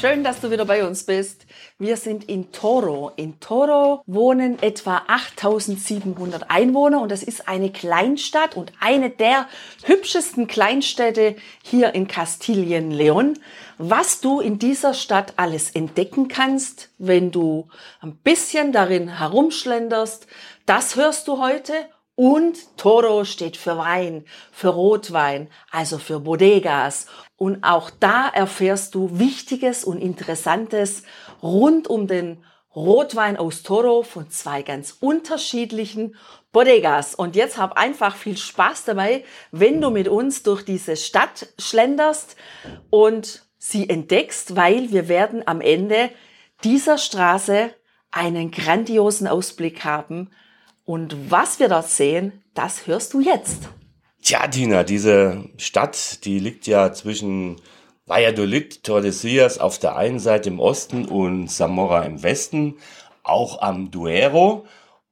Schön, dass du wieder bei uns bist. Wir sind in Toro. In Toro wohnen etwa 8700 Einwohner und das ist eine Kleinstadt und eine der hübschesten Kleinstädte hier in Kastilien-Leon. Was du in dieser Stadt alles entdecken kannst, wenn du ein bisschen darin herumschlenderst, das hörst du heute und Toro steht für Wein, für Rotwein, also für Bodegas. Und auch da erfährst du Wichtiges und Interessantes rund um den Rotwein aus Toro von zwei ganz unterschiedlichen Bodegas. Und jetzt hab einfach viel Spaß dabei, wenn du mit uns durch diese Stadt schlenderst und sie entdeckst, weil wir werden am Ende dieser Straße einen grandiosen Ausblick haben. Und was wir dort sehen, das hörst du jetzt. Tja, Tina, diese Stadt, die liegt ja zwischen Valladolid, Tordesillas auf der einen Seite im Osten und Zamora im Westen, auch am Duero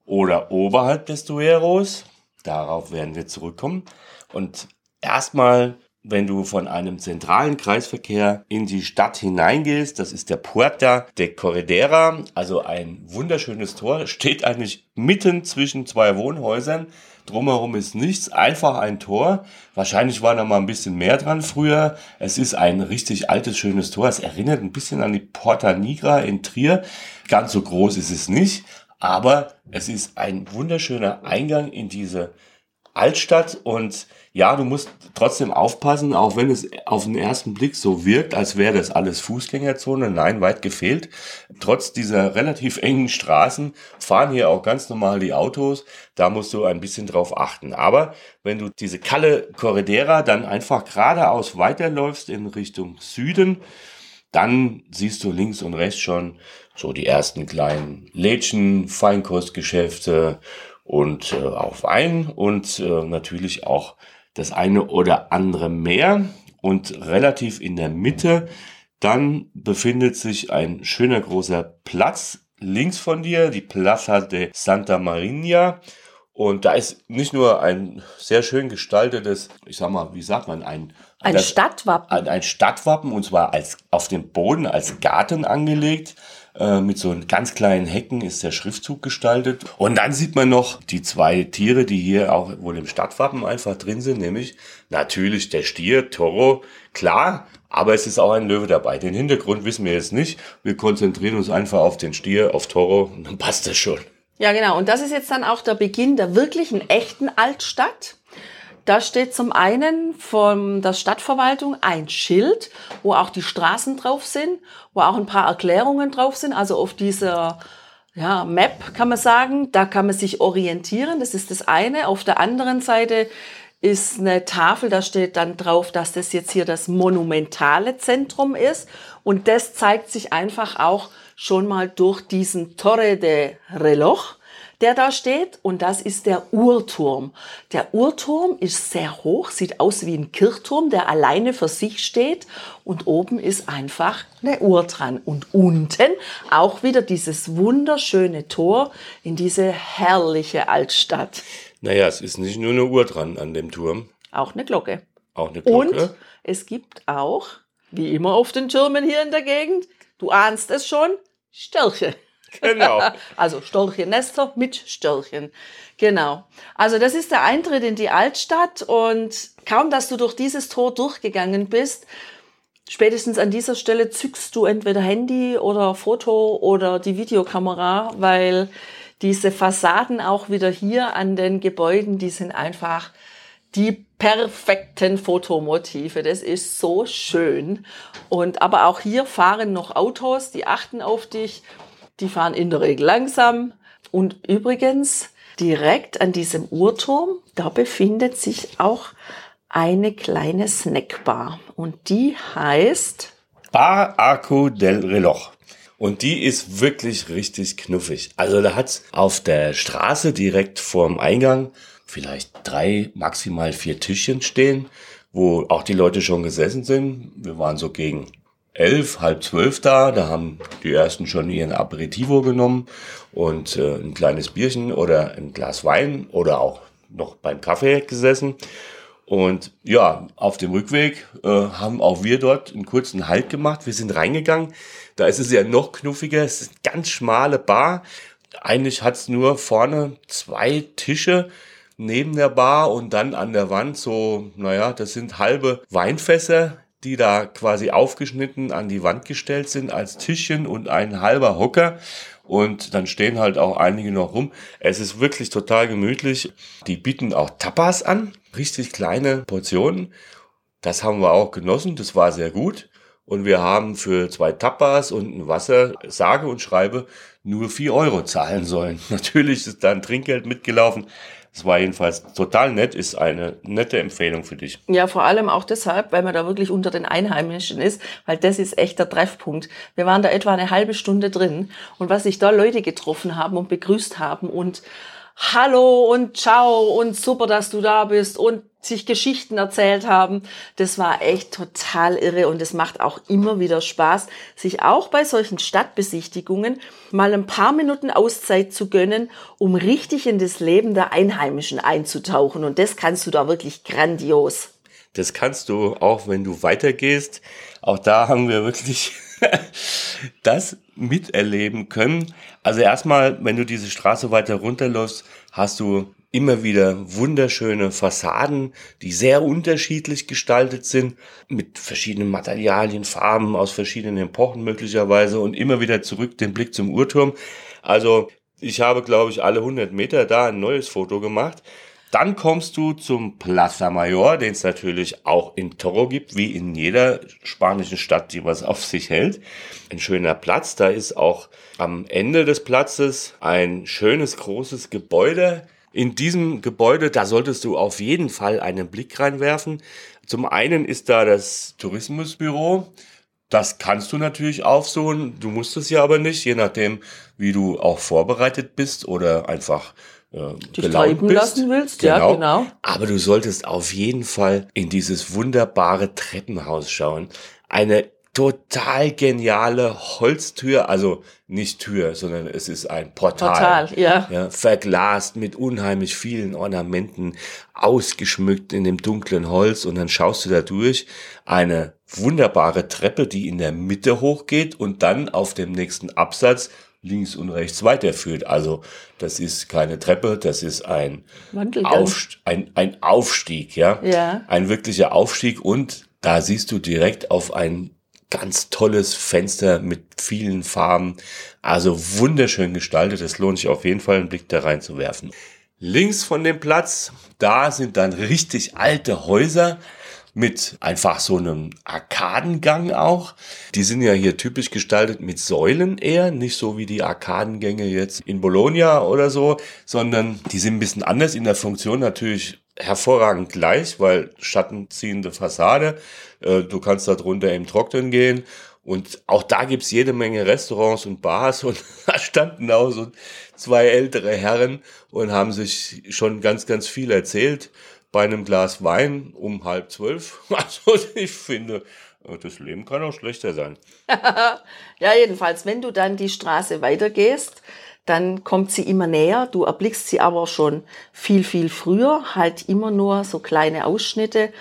oder oberhalb des Dueros. Darauf werden wir zurückkommen. Und erstmal, wenn du von einem zentralen Kreisverkehr in die Stadt hineingehst, das ist der Puerta de Corredera, also ein wunderschönes Tor, steht eigentlich mitten zwischen zwei Wohnhäusern. Drumherum ist nichts, einfach ein Tor. Wahrscheinlich war da mal ein bisschen mehr dran früher. Es ist ein richtig altes, schönes Tor. Es erinnert ein bisschen an die Porta Nigra in Trier. Ganz so groß ist es nicht, aber es ist ein wunderschöner Eingang in diese Altstadt und ja, du musst trotzdem aufpassen, auch wenn es auf den ersten Blick so wirkt, als wäre das alles Fußgängerzone. Nein, weit gefehlt. Trotz dieser relativ engen Straßen fahren hier auch ganz normal die Autos. Da musst du ein bisschen drauf achten. Aber wenn du diese Kalle Corredera dann einfach geradeaus weiterläufst in Richtung Süden, dann siehst du links und rechts schon so die ersten kleinen Lädchen, Feinkostgeschäfte und äh, auch Wein und äh, natürlich auch das eine oder andere mehr und relativ in der Mitte dann befindet sich ein schöner großer Platz links von dir, die Plaza de Santa Maria. Und da ist nicht nur ein sehr schön gestaltetes, ich sag mal, wie sagt man, ein, ein das, Stadtwappen. Ein, ein Stadtwappen und zwar als auf dem Boden als Garten angelegt. Äh, mit so ganz kleinen Hecken ist der Schriftzug gestaltet. Und dann sieht man noch die zwei Tiere, die hier auch wohl im Stadtwappen einfach drin sind, nämlich natürlich der Stier, Toro, klar, aber es ist auch ein Löwe dabei. Den Hintergrund wissen wir jetzt nicht. Wir konzentrieren uns einfach auf den Stier, auf Toro und dann passt das schon. Ja, genau. Und das ist jetzt dann auch der Beginn der wirklichen echten Altstadt. Da steht zum einen von der Stadtverwaltung ein Schild, wo auch die Straßen drauf sind, wo auch ein paar Erklärungen drauf sind. Also auf dieser ja, Map kann man sagen, da kann man sich orientieren. Das ist das eine. Auf der anderen Seite ist eine Tafel, da steht dann drauf, dass das jetzt hier das monumentale Zentrum ist. Und das zeigt sich einfach auch schon mal durch diesen Torre de Reloj der da steht und das ist der Uhrturm. Der Uhrturm ist sehr hoch, sieht aus wie ein Kirchturm, der alleine für sich steht und oben ist einfach eine Uhr dran und unten auch wieder dieses wunderschöne Tor in diese herrliche Altstadt. Naja, es ist nicht nur eine Uhr dran an dem Turm. Auch eine Glocke. Auch eine Glocke. Und es gibt auch, wie immer auf den Türmen hier in der Gegend, du ahnst es schon, Störche. Genau. also Stolchennester mit Störchen. Genau. Also das ist der Eintritt in die Altstadt und kaum, dass du durch dieses Tor durchgegangen bist, spätestens an dieser Stelle zückst du entweder Handy oder Foto oder die Videokamera, weil diese Fassaden auch wieder hier an den Gebäuden, die sind einfach die perfekten Fotomotive. Das ist so schön. Und aber auch hier fahren noch Autos, die achten auf dich. Die fahren in der Regel langsam. Und übrigens, direkt an diesem Uhrturm, da befindet sich auch eine kleine Snackbar. Und die heißt Bar Arco del Reloj. Und die ist wirklich richtig knuffig. Also da hat's auf der Straße direkt vorm Eingang vielleicht drei, maximal vier Tischchen stehen, wo auch die Leute schon gesessen sind. Wir waren so gegen elf, halb zwölf da. Da haben die ersten schon ihren Aperitivo genommen und äh, ein kleines Bierchen oder ein Glas Wein oder auch noch beim Kaffee gesessen. Und ja, auf dem Rückweg äh, haben auch wir dort einen kurzen Halt gemacht. Wir sind reingegangen. Da ist es ja noch knuffiger. Es ist eine ganz schmale Bar. Eigentlich hat's nur vorne zwei Tische neben der Bar und dann an der Wand so, naja, das sind halbe Weinfässer, die da quasi aufgeschnitten an die Wand gestellt sind als Tischchen und ein halber Hocker. Und dann stehen halt auch einige noch rum. Es ist wirklich total gemütlich. Die bieten auch Tapas an, richtig kleine Portionen. Das haben wir auch genossen, das war sehr gut. Und wir haben für zwei Tapas und ein Wasser, sage und schreibe, nur vier Euro zahlen sollen. Natürlich ist da ein Trinkgeld mitgelaufen. Es war jedenfalls total nett, ist eine nette Empfehlung für dich. Ja, vor allem auch deshalb, weil man da wirklich unter den Einheimischen ist, weil das ist echt der Treffpunkt. Wir waren da etwa eine halbe Stunde drin und was sich da Leute getroffen haben und begrüßt haben und Hallo und ciao und super, dass du da bist und sich Geschichten erzählt haben. Das war echt total irre und es macht auch immer wieder Spaß, sich auch bei solchen Stadtbesichtigungen mal ein paar Minuten Auszeit zu gönnen, um richtig in das Leben der Einheimischen einzutauchen. Und das kannst du da wirklich grandios. Das kannst du auch, wenn du weitergehst. Auch da haben wir wirklich das miterleben können. Also erstmal, wenn du diese Straße weiter runterläufst, hast du immer wieder wunderschöne Fassaden, die sehr unterschiedlich gestaltet sind, mit verschiedenen Materialien, Farben aus verschiedenen Epochen möglicherweise und immer wieder zurück den Blick zum Uhrturm. Also ich habe, glaube ich, alle 100 Meter da ein neues Foto gemacht. Dann kommst du zum Plaza Mayor, den es natürlich auch in Toro gibt, wie in jeder spanischen Stadt, die was auf sich hält. Ein schöner Platz. Da ist auch am Ende des Platzes ein schönes großes Gebäude. In diesem Gebäude, da solltest du auf jeden Fall einen Blick reinwerfen. Zum einen ist da das Tourismusbüro. Das kannst du natürlich aufsuchen. Du musst es ja aber nicht, je nachdem, wie du auch vorbereitet bist oder einfach äh, dich treiben lassen willst, genau. ja, genau. Aber du solltest auf jeden Fall in dieses wunderbare Treppenhaus schauen. Eine total geniale Holztür, also nicht Tür, sondern es ist ein Portal. Portal, ja. ja. Verglast mit unheimlich vielen Ornamenten, ausgeschmückt in dem dunklen Holz und dann schaust du da durch. Eine wunderbare Treppe, die in der Mitte hochgeht und dann auf dem nächsten Absatz links und rechts weiterführt. Also das ist keine Treppe, das ist ein, Aufst ein, ein Aufstieg, ja? ja. Ein wirklicher Aufstieg und da siehst du direkt auf ein ganz tolles Fenster mit vielen Farben. Also wunderschön gestaltet. Es lohnt sich auf jeden Fall einen Blick da rein zu werfen. Links von dem Platz, da sind dann richtig alte Häuser mit einfach so einem Arkadengang auch. Die sind ja hier typisch gestaltet mit Säulen eher, nicht so wie die Arkadengänge jetzt in Bologna oder so, sondern die sind ein bisschen anders in der Funktion natürlich hervorragend gleich, weil schattenziehende Fassade, äh, du kannst da drunter im Trocknen gehen und auch da gibt's jede Menge Restaurants und Bars und da standen auch so zwei ältere Herren und haben sich schon ganz, ganz viel erzählt bei einem Glas Wein um halb zwölf. Also ich finde, das Leben kann auch schlechter sein. ja, jedenfalls, wenn du dann die Straße weitergehst, dann kommt sie immer näher. Du erblickst sie aber schon viel, viel früher, halt immer nur so kleine Ausschnitte.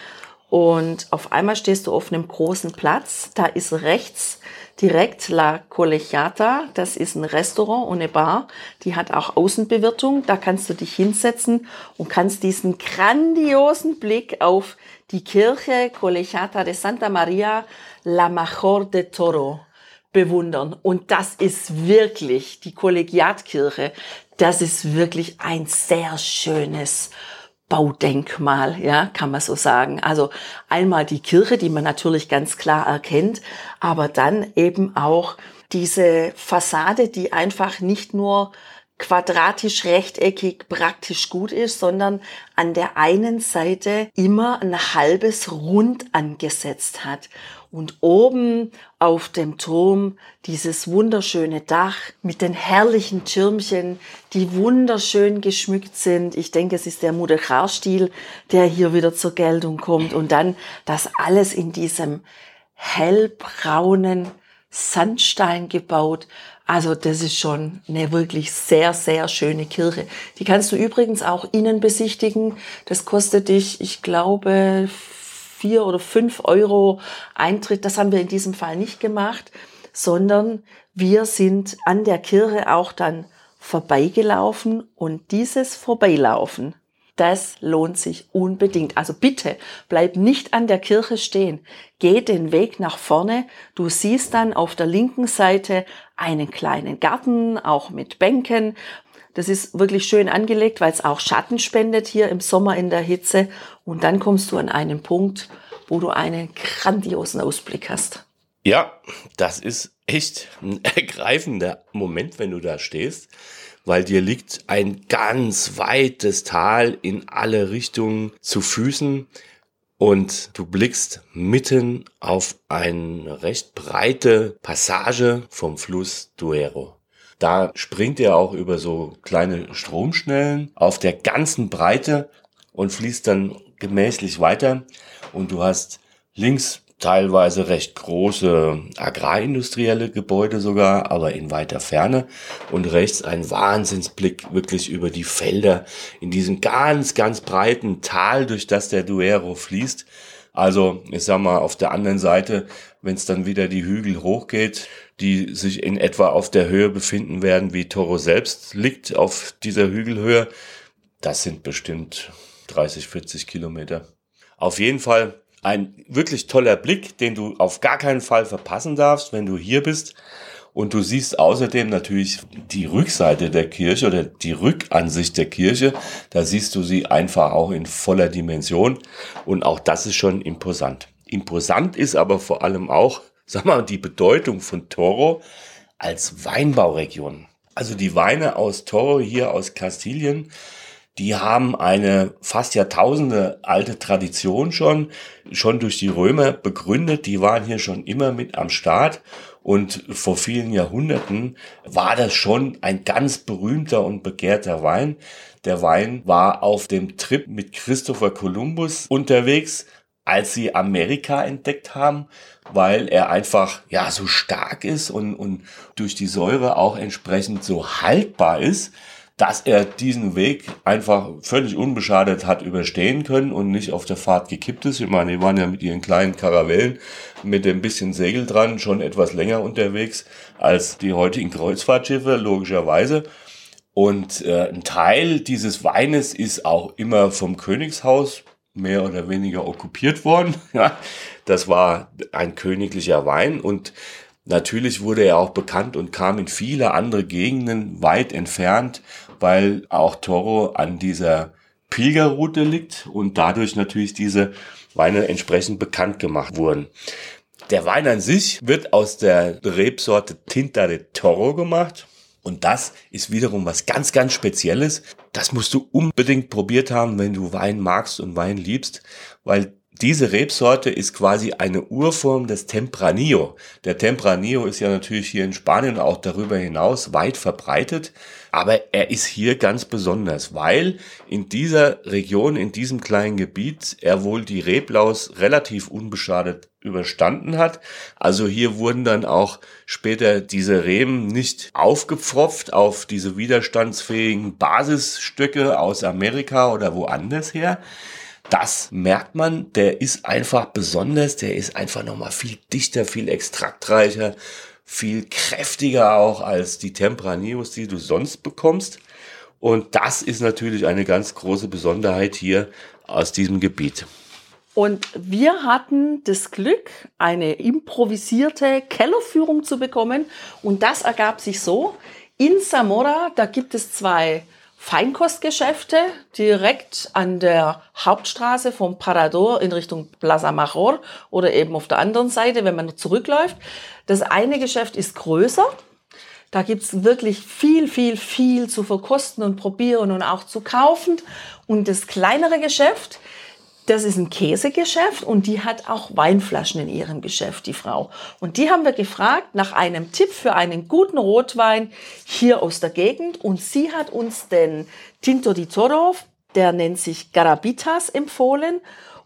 Und auf einmal stehst du auf einem großen Platz. Da ist rechts direkt La Colegiata. Das ist ein Restaurant und eine Bar. Die hat auch Außenbewirtung. Da kannst du dich hinsetzen und kannst diesen grandiosen Blick auf die Kirche Colegiata de Santa Maria La Major de Toro bewundern. Und das ist wirklich die Kollegiatkirche. Das ist wirklich ein sehr schönes Baudenkmal, ja, kann man so sagen. Also einmal die Kirche, die man natürlich ganz klar erkennt, aber dann eben auch diese Fassade, die einfach nicht nur quadratisch, rechteckig, praktisch gut ist, sondern an der einen Seite immer ein halbes Rund angesetzt hat. Und oben auf dem Turm dieses wunderschöne Dach mit den herrlichen Türmchen, die wunderschön geschmückt sind. Ich denke, es ist der Mudechar-Stil, der hier wieder zur Geltung kommt. Und dann das alles in diesem hellbraunen Sandstein gebaut. Also das ist schon eine wirklich sehr, sehr schöne Kirche. Die kannst du übrigens auch innen besichtigen. Das kostet dich, ich glaube, vier oder fünf Euro Eintritt. Das haben wir in diesem Fall nicht gemacht, sondern wir sind an der Kirche auch dann vorbeigelaufen und dieses Vorbeilaufen, das lohnt sich unbedingt. Also bitte bleib nicht an der Kirche stehen. Geh den Weg nach vorne. Du siehst dann auf der linken Seite einen kleinen Garten, auch mit Bänken. Das ist wirklich schön angelegt, weil es auch Schatten spendet hier im Sommer in der Hitze. Und dann kommst du an einen Punkt, wo du einen grandiosen Ausblick hast. Ja, das ist echt ein ergreifender Moment, wenn du da stehst weil dir liegt ein ganz weites Tal in alle Richtungen zu Füßen und du blickst mitten auf eine recht breite Passage vom Fluss Duero. Da springt er auch über so kleine Stromschnellen auf der ganzen Breite und fließt dann gemächlich weiter und du hast links teilweise recht große agrarindustrielle Gebäude sogar, aber in weiter Ferne. Und rechts ein Wahnsinnsblick wirklich über die Felder in diesem ganz, ganz breiten Tal, durch das der Duero fließt. Also, ich sag mal, auf der anderen Seite, wenn es dann wieder die Hügel hochgeht, die sich in etwa auf der Höhe befinden werden, wie Toro selbst liegt auf dieser Hügelhöhe, das sind bestimmt 30, 40 Kilometer. Auf jeden Fall ein wirklich toller Blick, den du auf gar keinen Fall verpassen darfst, wenn du hier bist. Und du siehst außerdem natürlich die Rückseite der Kirche oder die Rückansicht der Kirche. Da siehst du sie einfach auch in voller Dimension. Und auch das ist schon imposant. Imposant ist aber vor allem auch, sag mal, die Bedeutung von Toro als Weinbauregion. Also die Weine aus Toro hier aus Kastilien die haben eine fast Jahrtausende alte Tradition schon, schon durch die Römer begründet. Die waren hier schon immer mit am Start. Und vor vielen Jahrhunderten war das schon ein ganz berühmter und begehrter Wein. Der Wein war auf dem Trip mit Christopher Columbus unterwegs, als sie Amerika entdeckt haben, weil er einfach ja so stark ist und, und durch die Säure auch entsprechend so haltbar ist dass er diesen Weg einfach völlig unbeschadet hat überstehen können und nicht auf der Fahrt gekippt ist. Ich meine, die waren ja mit ihren kleinen Karavellen mit dem bisschen Segel dran schon etwas länger unterwegs als die heutigen Kreuzfahrtschiffe, logischerweise. Und äh, ein Teil dieses Weines ist auch immer vom Königshaus mehr oder weniger okkupiert worden. Ja, das war ein königlicher Wein und Natürlich wurde er auch bekannt und kam in viele andere Gegenden weit entfernt, weil auch Toro an dieser Pilgerroute liegt und dadurch natürlich diese Weine entsprechend bekannt gemacht wurden. Der Wein an sich wird aus der Rebsorte Tinta de Toro gemacht. Und das ist wiederum was ganz, ganz Spezielles. Das musst du unbedingt probiert haben, wenn du Wein magst und Wein liebst, weil diese Rebsorte ist quasi eine Urform des Tempranillo. Der Tempranillo ist ja natürlich hier in Spanien und auch darüber hinaus weit verbreitet, aber er ist hier ganz besonders, weil in dieser Region, in diesem kleinen Gebiet, er wohl die Reblaus relativ unbeschadet überstanden hat. Also hier wurden dann auch später diese Reben nicht aufgepfropft auf diese widerstandsfähigen Basisstöcke aus Amerika oder woanders her, das merkt man, der ist einfach besonders, der ist einfach nochmal viel dichter, viel extraktreicher, viel kräftiger auch als die Tempranios, die du sonst bekommst. Und das ist natürlich eine ganz große Besonderheit hier aus diesem Gebiet. Und wir hatten das Glück, eine improvisierte Kellerführung zu bekommen. Und das ergab sich so. In Zamora, da gibt es zwei Feinkostgeschäfte direkt an der Hauptstraße vom Parador in Richtung Plaza Major oder eben auf der anderen Seite, wenn man zurückläuft. Das eine Geschäft ist größer. Da gibt's wirklich viel, viel, viel zu verkosten und probieren und auch zu kaufen. Und das kleinere Geschäft, Das ist ein Käsegeschäft und die hat auch Weinflaschen in ihrem Geschäft, die Frau. Und die haben wir gefragt nach einem Tipp für einen guten Rotwein hier aus der Gegend. Und sie hat uns den Tinto di Toro, der nennt sich Garabitas, empfohlen.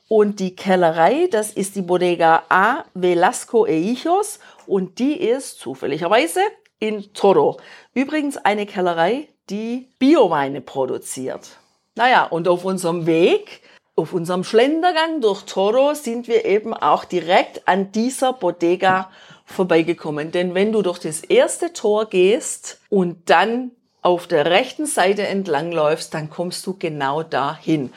Und die Kellerei, das ist die Bodega A Velasco e Hijos und die ist zufälligerweise in Toro. Übrigens eine Kellerei, die Bioweine produziert. Naja, und auf unserem Weg auf unserem Schlendergang durch Toro sind wir eben auch direkt an dieser Bodega vorbeigekommen. Denn wenn du durch das erste Tor gehst und dann auf der rechten Seite entlangläufst, dann kommst du genau dahin.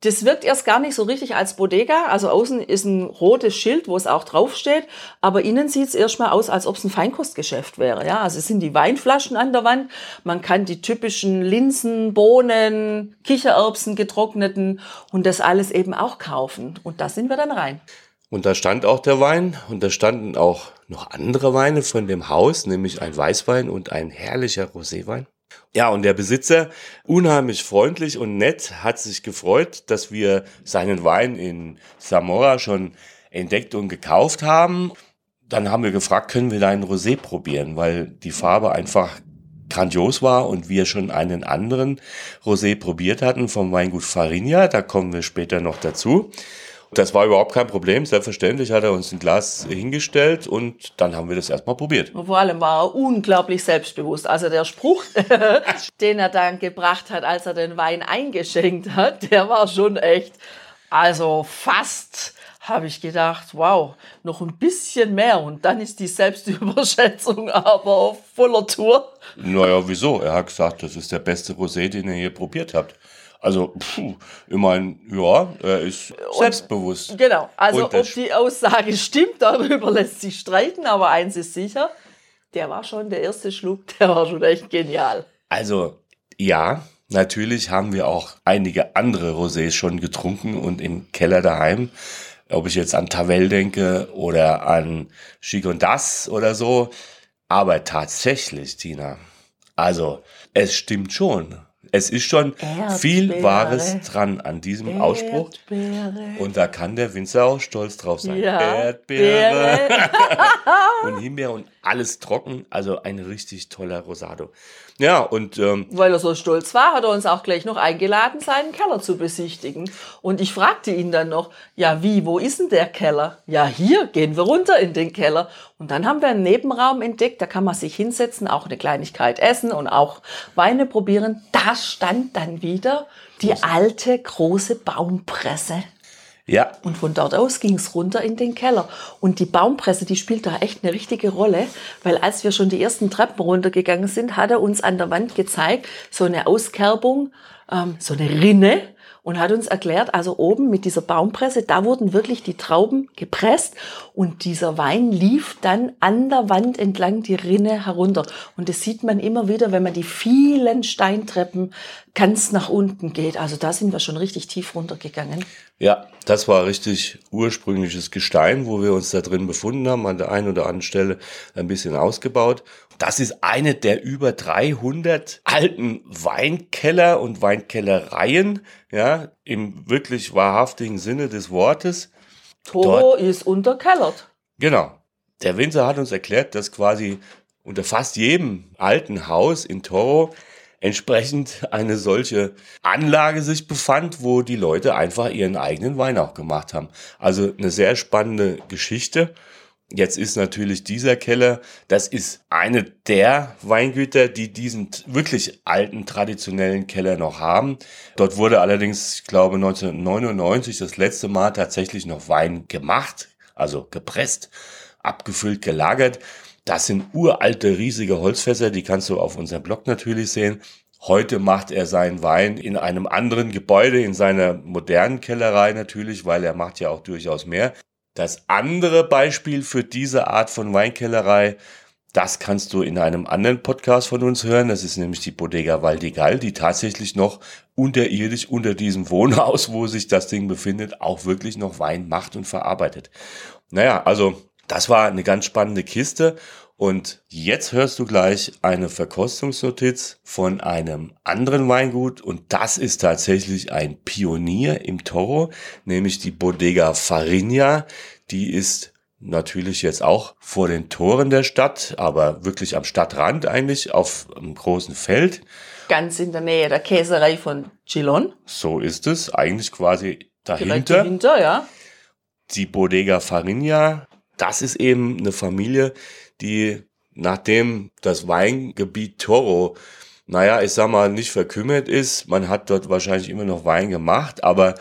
Das wirkt erst gar nicht so richtig als Bodega. Also außen ist ein rotes Schild, wo es auch draufsteht. Aber innen sieht es erstmal aus, als ob es ein Feinkostgeschäft wäre. Ja, also es sind die Weinflaschen an der Wand. Man kann die typischen Linsen, Bohnen, Kichererbsen, getrockneten und das alles eben auch kaufen. Und da sind wir dann rein. Und da stand auch der Wein und da standen auch noch andere Weine von dem Haus, nämlich ein Weißwein und ein herrlicher Roséwein. Ja, und der Besitzer, unheimlich freundlich und nett, hat sich gefreut, dass wir seinen Wein in Zamora schon entdeckt und gekauft haben. Dann haben wir gefragt, können wir deinen Rosé probieren, weil die Farbe einfach grandios war und wir schon einen anderen Rosé probiert hatten vom Weingut Farinha. Da kommen wir später noch dazu. Das war überhaupt kein Problem. Selbstverständlich hat er uns ein Glas hingestellt und dann haben wir das erstmal probiert. Und vor allem war er unglaublich selbstbewusst. Also der Spruch, den er dann gebracht hat, als er den Wein eingeschenkt hat, der war schon echt, also fast habe ich gedacht, wow, noch ein bisschen mehr und dann ist die Selbstüberschätzung aber auf voller Tour. Naja, wieso? Er hat gesagt, das ist der beste Rosé, den ihr hier probiert habt. Also, puh, ich meine, ja, er ist und, selbstbewusst. Genau, also ob die Aussage stimmt, darüber lässt sich streiten, aber eins ist sicher, der war schon der erste Schluck, der war schon echt genial. Also, ja, natürlich haben wir auch einige andere Rosés schon getrunken und im Keller daheim. Ob ich jetzt an Tavel denke oder an Chigondas oder so. Aber tatsächlich, Tina, also es stimmt schon. Es ist schon Erdbeere. viel Wahres dran an diesem Erdbeere. Ausspruch. Und da kann der Winzer auch stolz drauf sein. Ja. Erdbeere und Himbeer und alles trocken. Also ein richtig toller Rosado. Ja, und. Ähm, Weil er so stolz war, hat er uns auch gleich noch eingeladen, seinen Keller zu besichtigen. Und ich fragte ihn dann noch: Ja, wie, wo ist denn der Keller? Ja, hier gehen wir runter in den Keller. Und dann haben wir einen Nebenraum entdeckt, da kann man sich hinsetzen, auch eine Kleinigkeit essen und auch Weine probieren. Da stand dann wieder die alte große Baumpresse. Ja. Und von dort aus ging es runter in den Keller. Und die Baumpresse, die spielt da echt eine richtige Rolle, weil als wir schon die ersten Treppen runtergegangen sind, hat er uns an der Wand gezeigt, so eine Auskerbung, ähm, so eine Rinne und hat uns erklärt, also oben mit dieser Baumpresse, da wurden wirklich die Trauben gepresst und dieser Wein lief dann an der Wand entlang die Rinne herunter. Und das sieht man immer wieder, wenn man die vielen Steintreppen ganz nach unten geht. Also da sind wir schon richtig tief runtergegangen. Ja, das war richtig ursprüngliches Gestein, wo wir uns da drin befunden haben, an der einen oder anderen Stelle ein bisschen ausgebaut. Das ist eine der über 300 alten Weinkeller und Weinkellereien, ja, im wirklich wahrhaftigen Sinne des Wortes. Toro Dort, ist unterkellert. Genau. Der Winzer hat uns erklärt, dass quasi unter fast jedem alten Haus in Toro entsprechend eine solche Anlage sich befand, wo die Leute einfach ihren eigenen Wein auch gemacht haben. Also eine sehr spannende Geschichte. Jetzt ist natürlich dieser Keller, das ist eine der Weingüter, die diesen wirklich alten traditionellen Keller noch haben. Dort wurde allerdings, ich glaube, 1999 das letzte Mal tatsächlich noch Wein gemacht, also gepresst, abgefüllt, gelagert. Das sind uralte, riesige Holzfässer, die kannst du auf unserem Blog natürlich sehen. Heute macht er seinen Wein in einem anderen Gebäude, in seiner modernen Kellerei natürlich, weil er macht ja auch durchaus mehr. Das andere Beispiel für diese Art von Weinkellerei, das kannst du in einem anderen Podcast von uns hören. Das ist nämlich die Bodega Valdigal, die tatsächlich noch unterirdisch unter diesem Wohnhaus, wo sich das Ding befindet, auch wirklich noch Wein macht und verarbeitet. Naja, also das war eine ganz spannende Kiste. Und jetzt hörst du gleich eine Verkostungsnotiz von einem anderen Weingut und das ist tatsächlich ein Pionier im Toro, nämlich die Bodega Farinha. Die ist natürlich jetzt auch vor den Toren der Stadt, aber wirklich am Stadtrand eigentlich auf einem großen Feld. Ganz in der Nähe der Käserei von Chilon. So ist es, eigentlich quasi dahinter. Direkt dahinter, ja. Die Bodega Farinha, das ist eben eine Familie, die nachdem das Weingebiet Toro, naja, ich sag mal, nicht verkümmert ist, man hat dort wahrscheinlich immer noch Wein gemacht, aber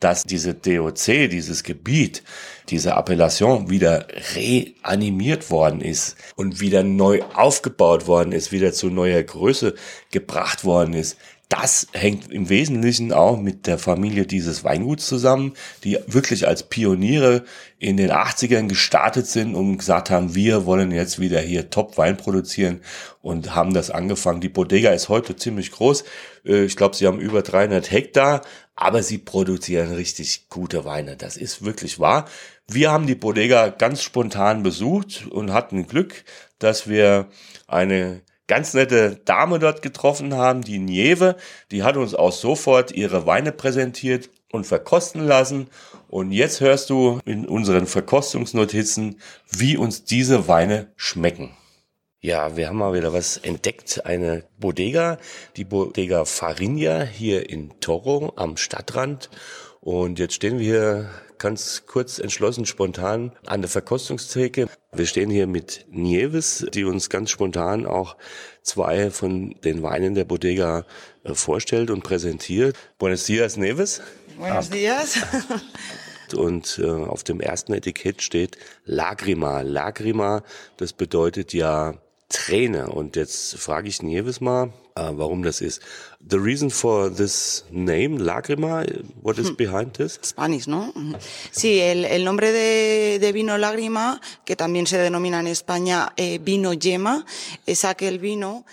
dass diese DOC, dieses Gebiet, diese Appellation wieder reanimiert worden ist und wieder neu aufgebaut worden ist, wieder zu neuer Größe gebracht worden ist, das hängt im Wesentlichen auch mit der Familie dieses Weinguts zusammen, die wirklich als Pioniere in den 80ern gestartet sind und gesagt haben, wir wollen jetzt wieder hier Top-Wein produzieren und haben das angefangen. Die Bodega ist heute ziemlich groß. Äh, ich glaube, sie haben über 300 Hektar, aber sie produzieren richtig gute Weine. Das ist wirklich wahr. Wir haben die Bodega ganz spontan besucht und hatten Glück, dass wir eine ganz nette Dame dort getroffen haben, die Nieve, die hat uns auch sofort ihre Weine präsentiert und verkosten lassen. Und jetzt hörst du in unseren Verkostungsnotizen, wie uns diese Weine schmecken. Ja, wir haben mal wieder was entdeckt. Eine Bodega, die Bodega Farinha hier in Toro am Stadtrand. Und jetzt stehen wir hier ganz kurz entschlossen, spontan an der Verkostungstheke. Wir stehen hier mit Nieves, die uns ganz spontan auch zwei von den Weinen der Bodega äh, vorstellt und präsentiert. Buenos dias, Nieves. Buenos dias. Und äh, auf dem ersten Etikett steht Lagrima. Lagrima, das bedeutet ja Träne. Und jetzt frage ich Nieves mal, äh, warum das ist. The reason for this name, Lágrima, what is hm. behind this? Spanish, ¿no? Sí, el, el nombre de, de, vino Lágrima, que también se denomina en España eh, vino yema, es aquel vino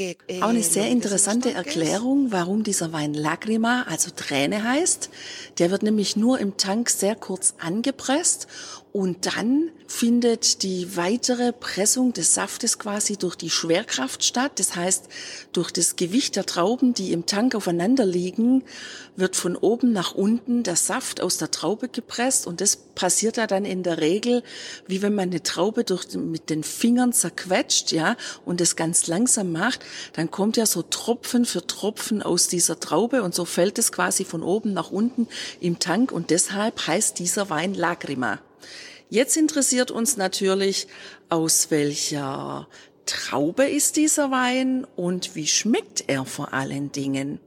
Eh, Auch eine sehr interessante Erklärung, warum dieser Wein Lagrima, also Träne heißt. Der wird nämlich nur im Tank sehr kurz angepresst und dann findet die weitere Pressung des Saftes quasi durch die Schwerkraft statt. Das heißt, durch das Gewicht der Trauben, die im Tank aufeinander liegen, wird von oben nach unten der Saft aus der Traube gepresst und das passiert da dann in der Regel, wie wenn man eine Traube durch, mit den Fingern zerquetscht, ja, und das ganz langsam macht, dann kommt ja so Tropfen für Tropfen aus dieser Traube und so fällt es quasi von oben nach unten im Tank und deshalb heißt dieser Wein Lagrima. Jetzt interessiert uns natürlich, aus welcher Traube ist dieser Wein und wie schmeckt er vor allen Dingen?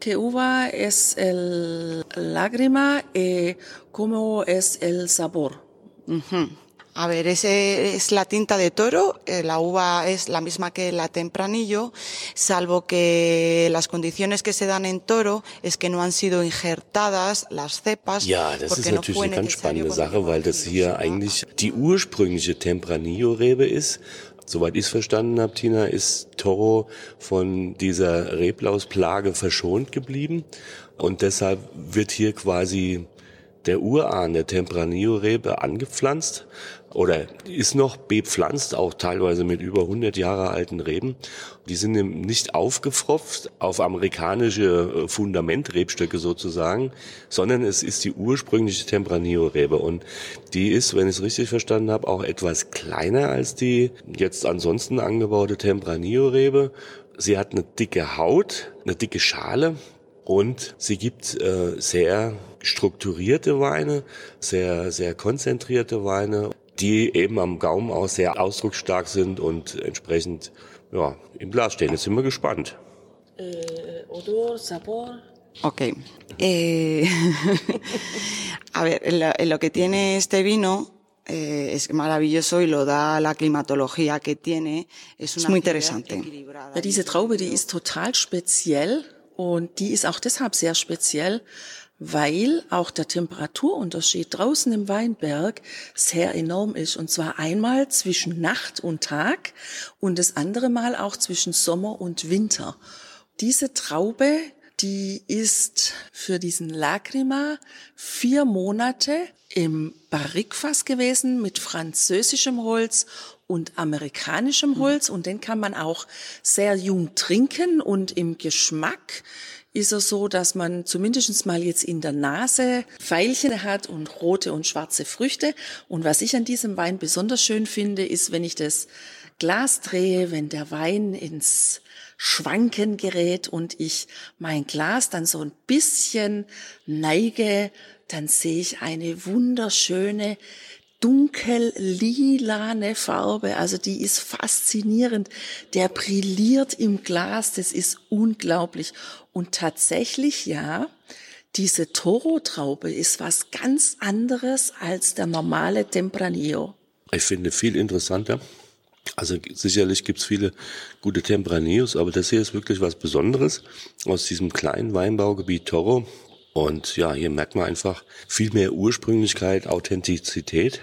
¿Qué uva es el lágrima y cómo es el sabor? -huh. A ver, ese es la tinta de toro, eh, la uva es la misma que la tempranillo, salvo que las condiciones que se dan en toro es que no han sido injertadas las cepas. Ja, das ist natürlich no eine ganz spannende Sache, weil das hier eigentlich die ursprüngliche Tempranillo-Rebe ist. Soweit ich es verstanden habe, Tina, ist Toro von dieser Reblausplage verschont geblieben und deshalb wird hier quasi der Urahn der Tempranillo-Rebe angepflanzt oder ist noch bepflanzt, auch teilweise mit über 100 Jahre alten Reben. Die sind nicht aufgefropft auf amerikanische äh, Fundamentrebstöcke sozusagen, sondern es ist die ursprüngliche Tempranillo-Rebe und die ist, wenn ich es richtig verstanden habe, auch etwas kleiner als die jetzt ansonsten angebaute Tempranillo-Rebe. Sie hat eine dicke Haut, eine dicke Schale, und sie gibt äh, sehr strukturierte Weine, sehr, sehr konzentrierte Weine die eben am Gaumen auch sehr ausdrucksstark sind und entsprechend ja, im Glas stehen. Jetzt sind wir gespannt. Eh, odor, sabor. Ok. Eh, a ver, lo, lo que tiene este vino eh, es maravilloso y lo da la climatología que tiene. Es, una es muy interesante. Ja, diese Traube, die ist total speziell und die ist auch deshalb sehr speziell, weil auch der Temperaturunterschied draußen im Weinberg sehr enorm ist. Und zwar einmal zwischen Nacht und Tag und das andere Mal auch zwischen Sommer und Winter. Diese Traube die ist für diesen Lacrima vier Monate im Barrikfass gewesen mit französischem Holz und amerikanischem Holz und den kann man auch sehr jung trinken und im Geschmack ist er so, dass man zumindest mal jetzt in der Nase Pfeilchen hat und rote und schwarze Früchte. Und was ich an diesem Wein besonders schön finde, ist, wenn ich das Glas drehe, wenn der Wein ins Schwanken gerät und ich mein Glas dann so ein bisschen neige, dann sehe ich eine wunderschöne dunkel lilane Farbe, also die ist faszinierend. Der brilliert im Glas, das ist unglaublich. Und tatsächlich, ja, diese Toro-Traube ist was ganz anderes als der normale Tempranillo. Ich finde viel interessanter. Also sicherlich gibt's viele gute Tempranillos, aber das hier ist wirklich was Besonderes aus diesem kleinen Weinbaugebiet Toro. Und ja, hier merkt man einfach viel mehr Ursprünglichkeit, Authentizität.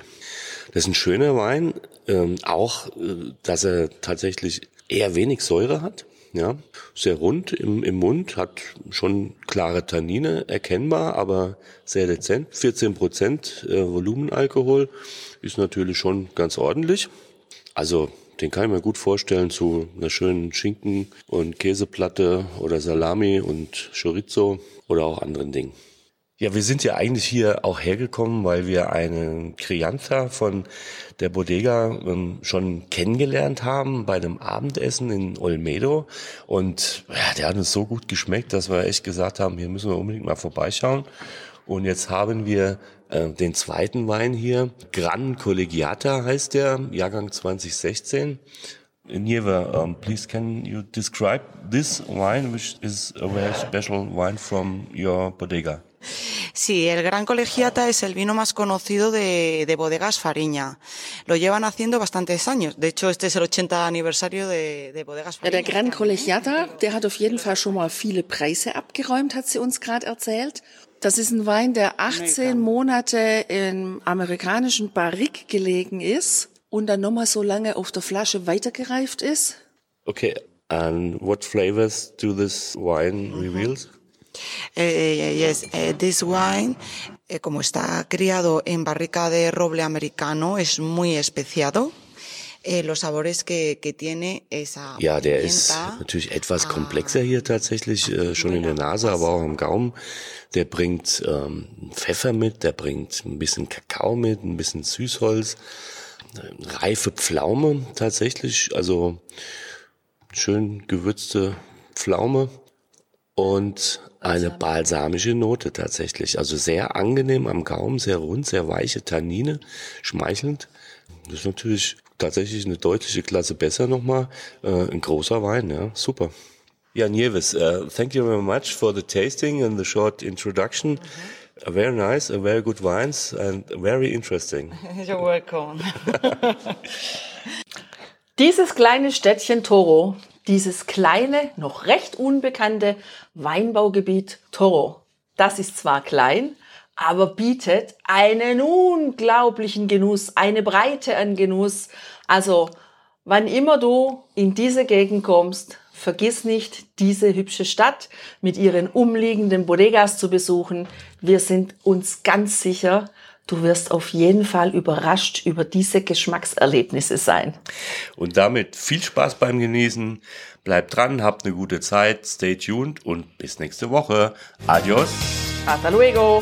Das ist ein schöner Wein, ähm, auch, äh, dass er tatsächlich eher wenig Säure hat. Ja, sehr rund im, im Mund, hat schon klare Tannine, erkennbar, aber sehr dezent. 14 Prozent äh, Volumenalkohol ist natürlich schon ganz ordentlich. Also den kann ich mir gut vorstellen zu einer schönen Schinken- und Käseplatte oder Salami und Chorizo oder auch anderen Dingen. Ja, wir sind ja eigentlich hier auch hergekommen, weil wir einen Crianza von der Bodega ähm, schon kennengelernt haben bei einem Abendessen in Olmedo. Und ja, der hat uns so gut geschmeckt, dass wir echt gesagt haben, hier müssen wir unbedingt mal vorbeischauen. Und jetzt haben wir äh, den zweiten Wein hier. Gran Collegiata heißt der, Jahrgang 2016. Nieva, um, please can you describe this wine, which is a very special wine from your bodega? Sí, el Gran Colegiata es el vino más conocido de, de, Bodegas Fariña. Lo llevan haciendo bastantes años. De hecho, este es el 80 aniversario de, de Bodegas Fariña. Der Gran Colegiata, der hat auf jeden Fall schon mal viele Preise abgeräumt, hat sie uns gerade erzählt. Das ist ein Wein, der 18 Monate im amerikanischen Barrique gelegen ist und dann nochmal so lange auf der Flasche weitergereift ist. Okay, and what flavors do this wine mhm. reveals? Eh, yes, eh, this wine, eh, como está criado en barrica de roble americano, es muy especiado. Eh, los sabores que, que tiene esa Ja, der ist natürlich etwas ah. komplexer hier tatsächlich, äh, schon in der Nase, aber auch im Gaumen. Der bringt ähm, Pfeffer mit, der bringt ein bisschen Kakao mit, ein bisschen Süßholz, reife Pflaume tatsächlich, also schön gewürzte Pflaume und eine balsamische Note tatsächlich. Also sehr angenehm am Gaumen, sehr rund, sehr weiche Tannine, schmeichelnd. Das ist natürlich tatsächlich eine deutliche Klasse besser nochmal. Äh, ein großer Wein, ja, super. Ja, Nieves, uh, thank you very much for the tasting and the short introduction. Mm -hmm. Very nice, a very good wines and very interesting. You're welcome. Dieses kleine Städtchen Toro, dieses kleine, noch recht unbekannte Weinbaugebiet Toro, das ist zwar klein, aber bietet einen unglaublichen Genuss, eine Breite an Genuss. Also, wann immer du in diese Gegend kommst, vergiss nicht, diese hübsche Stadt mit ihren umliegenden Bodegas zu besuchen. Wir sind uns ganz sicher, du wirst auf jeden Fall überrascht über diese Geschmackserlebnisse sein. Und damit viel Spaß beim Genießen. Bleibt dran, habt eine gute Zeit, stay tuned und bis nächste Woche. Adios. Hasta luego.